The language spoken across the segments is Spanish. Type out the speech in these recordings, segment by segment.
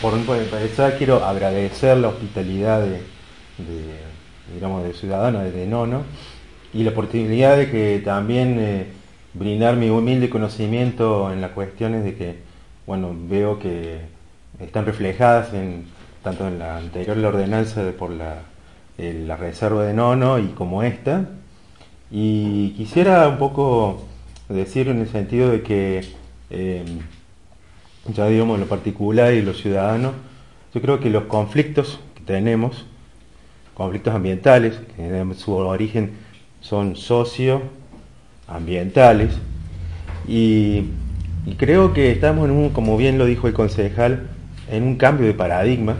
Por, empezar quiero agradecer la hospitalidad de, digamos, de ciudadano, de Nono, y la oportunidad de que también eh, brindar mi humilde conocimiento en las cuestiones de que, bueno, veo que están reflejadas en tanto en la anterior la ordenanza de, por la, la reserva de Nono y como esta. Y quisiera un poco decir en el sentido de que eh, ya digamos lo particular y lo ciudadano, yo creo que los conflictos que tenemos, conflictos ambientales, que en su origen son socioambientales, y, y creo que estamos en un, como bien lo dijo el concejal, en un cambio de paradigma.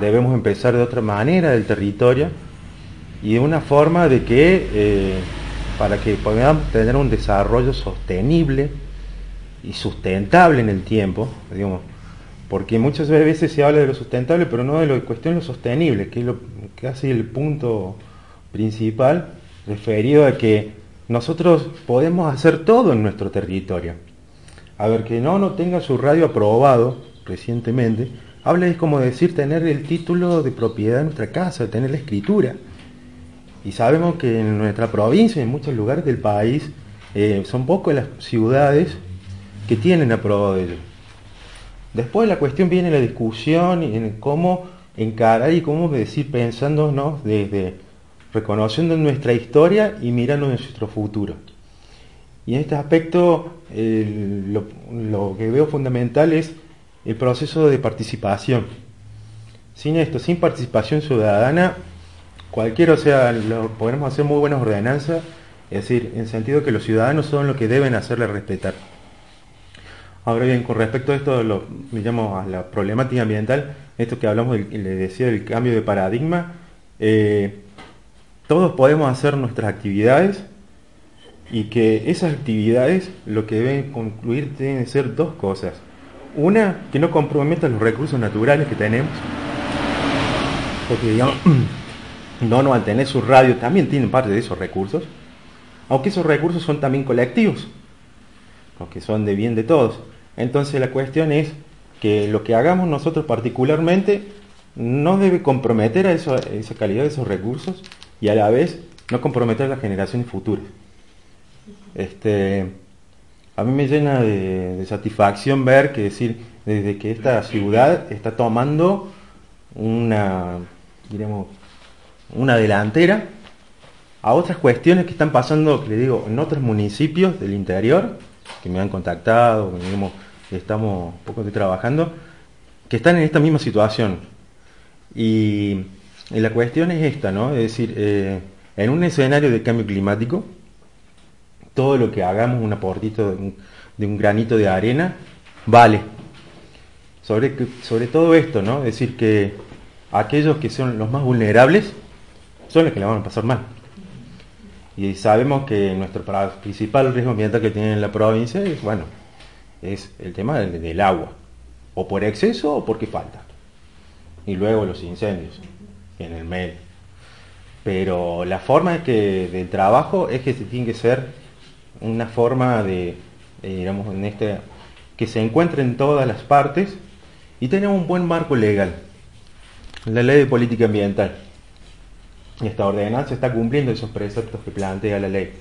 Debemos empezar de otra manera del territorio y de una forma de que, eh, para que podamos tener un desarrollo sostenible, y sustentable en el tiempo, digamos, porque muchas veces se habla de lo sustentable, pero no de lo cuestión de lo sostenible, que es lo casi el punto principal referido a que nosotros podemos hacer todo en nuestro territorio. A ver, que no no tenga su radio aprobado recientemente, habla es como decir tener el título de propiedad de nuestra casa, tener la escritura. Y sabemos que en nuestra provincia, en muchos lugares del país, eh, son pocas las ciudades que tienen aprobado ello. Después la cuestión viene la discusión en cómo encarar y cómo decir pensándonos desde reconociendo nuestra historia y mirando nuestro futuro. Y en este aspecto lo, que veo fundamental es el proceso de participación. Sin esto, sin participación ciudadana, cualquiera, o sea, lo, podremos hacer muy buenas ordenanzas, es decir, en sentido que los ciudadanos son los que deben hacerle respetar. Ahora bien, con respecto a esto, lo, a la problemática ambiental, esto que hablamos, le decía, del cambio de paradigma, eh, todos podemos hacer nuestras actividades y que esas actividades lo que deben concluir tienen que ser dos cosas. Una, que no comprometan los recursos naturales que tenemos, porque digamos, no, no al tener su radio también tienen parte de esos recursos, aunque esos recursos son también colectivos, porque son de bien de todos. Entonces la cuestión es que lo que hagamos nosotros particularmente no debe comprometer a esa calidad de esos recursos y a la vez no comprometer a las generaciones futuras. Este, a mí me llena de, satisfacción ver que decir, desde que esta ciudad está tomando una, diremos, una delantera a otras cuestiones que están pasando, que le digo, en otros municipios del interior, que me han contactado, que digamos, estamos un poco trabajando, que están en esta misma situación. Y, la cuestión es esta, ¿no? Es decir, eh, en un escenario de cambio climático, todo lo que hagamos, un aportito de un, granito de arena, vale. Sobre, sobre todo esto, ¿no? Es decir, que aquellos que son los más vulnerables son los que le van a pasar mal. Y sabemos que nuestro principal riesgo ambiental que tiene la provincia es, bueno, es el tema del, agua, o por exceso o porque falta. Y luego los incendios en el medio. Pero la forma que, del trabajo es que tiene que ser una forma de, digamos, en este, que se encuentre en todas las partes y tenemos un buen marco legal. La ley de política ambiental. Esta ordenanza está cumpliendo esos preceptos que plantea la ley.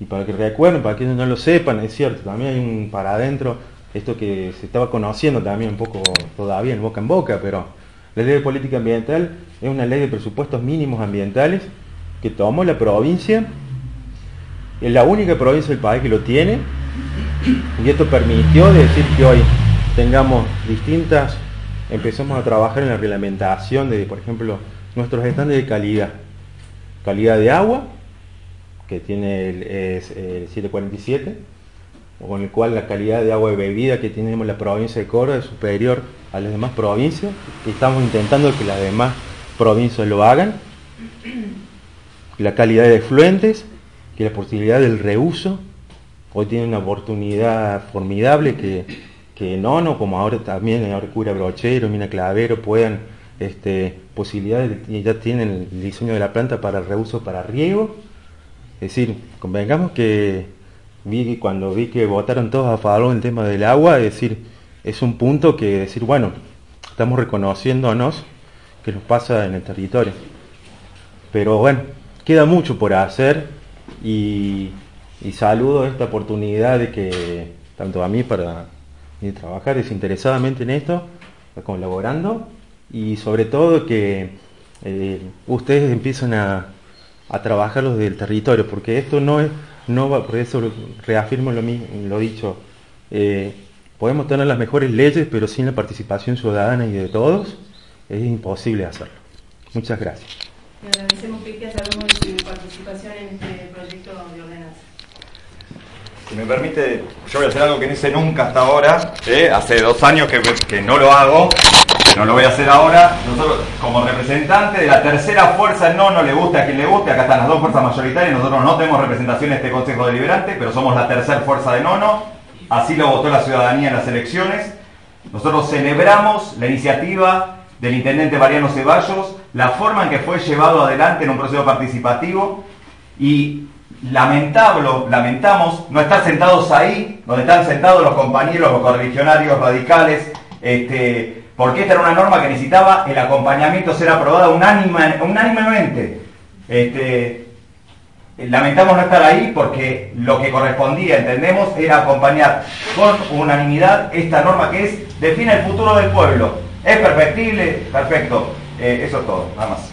Y para que recuerden, para que no lo sepan, es cierto, también hay un para adentro, esto que se estaba conociendo también un poco todavía en boca en boca, pero la ley de política ambiental es una ley de presupuestos mínimos ambientales que tomó la provincia, es la única provincia del país que lo tiene, y esto permitió decir que hoy tengamos distintas, empezamos a trabajar en la reglamentación de, por ejemplo, nuestros estándares de calidad, calidad de agua, que tiene el, es el 747, con el cual la calidad de agua de bebida que tenemos en la provincia de Córdoba es superior a las demás provincias estamos intentando que las demás provincias lo hagan. La calidad de efluentes, que la posibilidad del reuso, hoy tiene una oportunidad formidable que, que Nono, como ahora también, ahora Cura Brochero, Mina Clavero, puedan, este, posibilidades, y ya tienen el diseño de la planta para el reuso para riego. Es decir, convengamos que vi cuando vi que votaron todos a favor del tema del agua, es decir, es un punto que decir, bueno, estamos reconociéndonos que nos pasa en el territorio. Pero bueno, queda mucho por hacer y saludo esta oportunidad de que tanto a mí para trabajar desinteresadamente en esto, colaborando y sobre todo que eh, ustedes empiezan a, a trabajar los del territorio, porque esto no es, no va, por eso reafirmo lo, mismo, lo dicho, eh, podemos tener las mejores leyes, pero sin la participación ciudadana y de todos, es imposible hacerlo. Muchas gracias. Le agradecemos que sabemos su participación en este proyecto de ordenanza. Si me permite, yo voy a hacer algo que no hice nunca hasta ahora, hace dos años que, no lo hago, no lo voy a hacer ahora. Nosotros, como representante de la tercera fuerza, no, no le guste a quien le guste. Acá están las dos fuerzas mayoritarias. Nosotros no tenemos representación en este Consejo Deliberante, pero somos la tercera fuerza de nono. Así lo votó la ciudadanía en las elecciones. Nosotros celebramos la iniciativa del intendente Mariano Ceballos, la forma en que fue llevado adelante en un proceso participativo y lamentable, lamentamos no estar sentados ahí, donde están sentados los compañeros, los correligionarios radicales, este, porque esta era una norma que necesitaba el acompañamiento ser aprobada unánimemente. Este, lamentamos no estar ahí porque lo que correspondía, entendemos, era acompañar con unanimidad esta norma que es define el futuro del pueblo. ¿Es perfectible? Perfecto. Eh, eso es todo, nada más.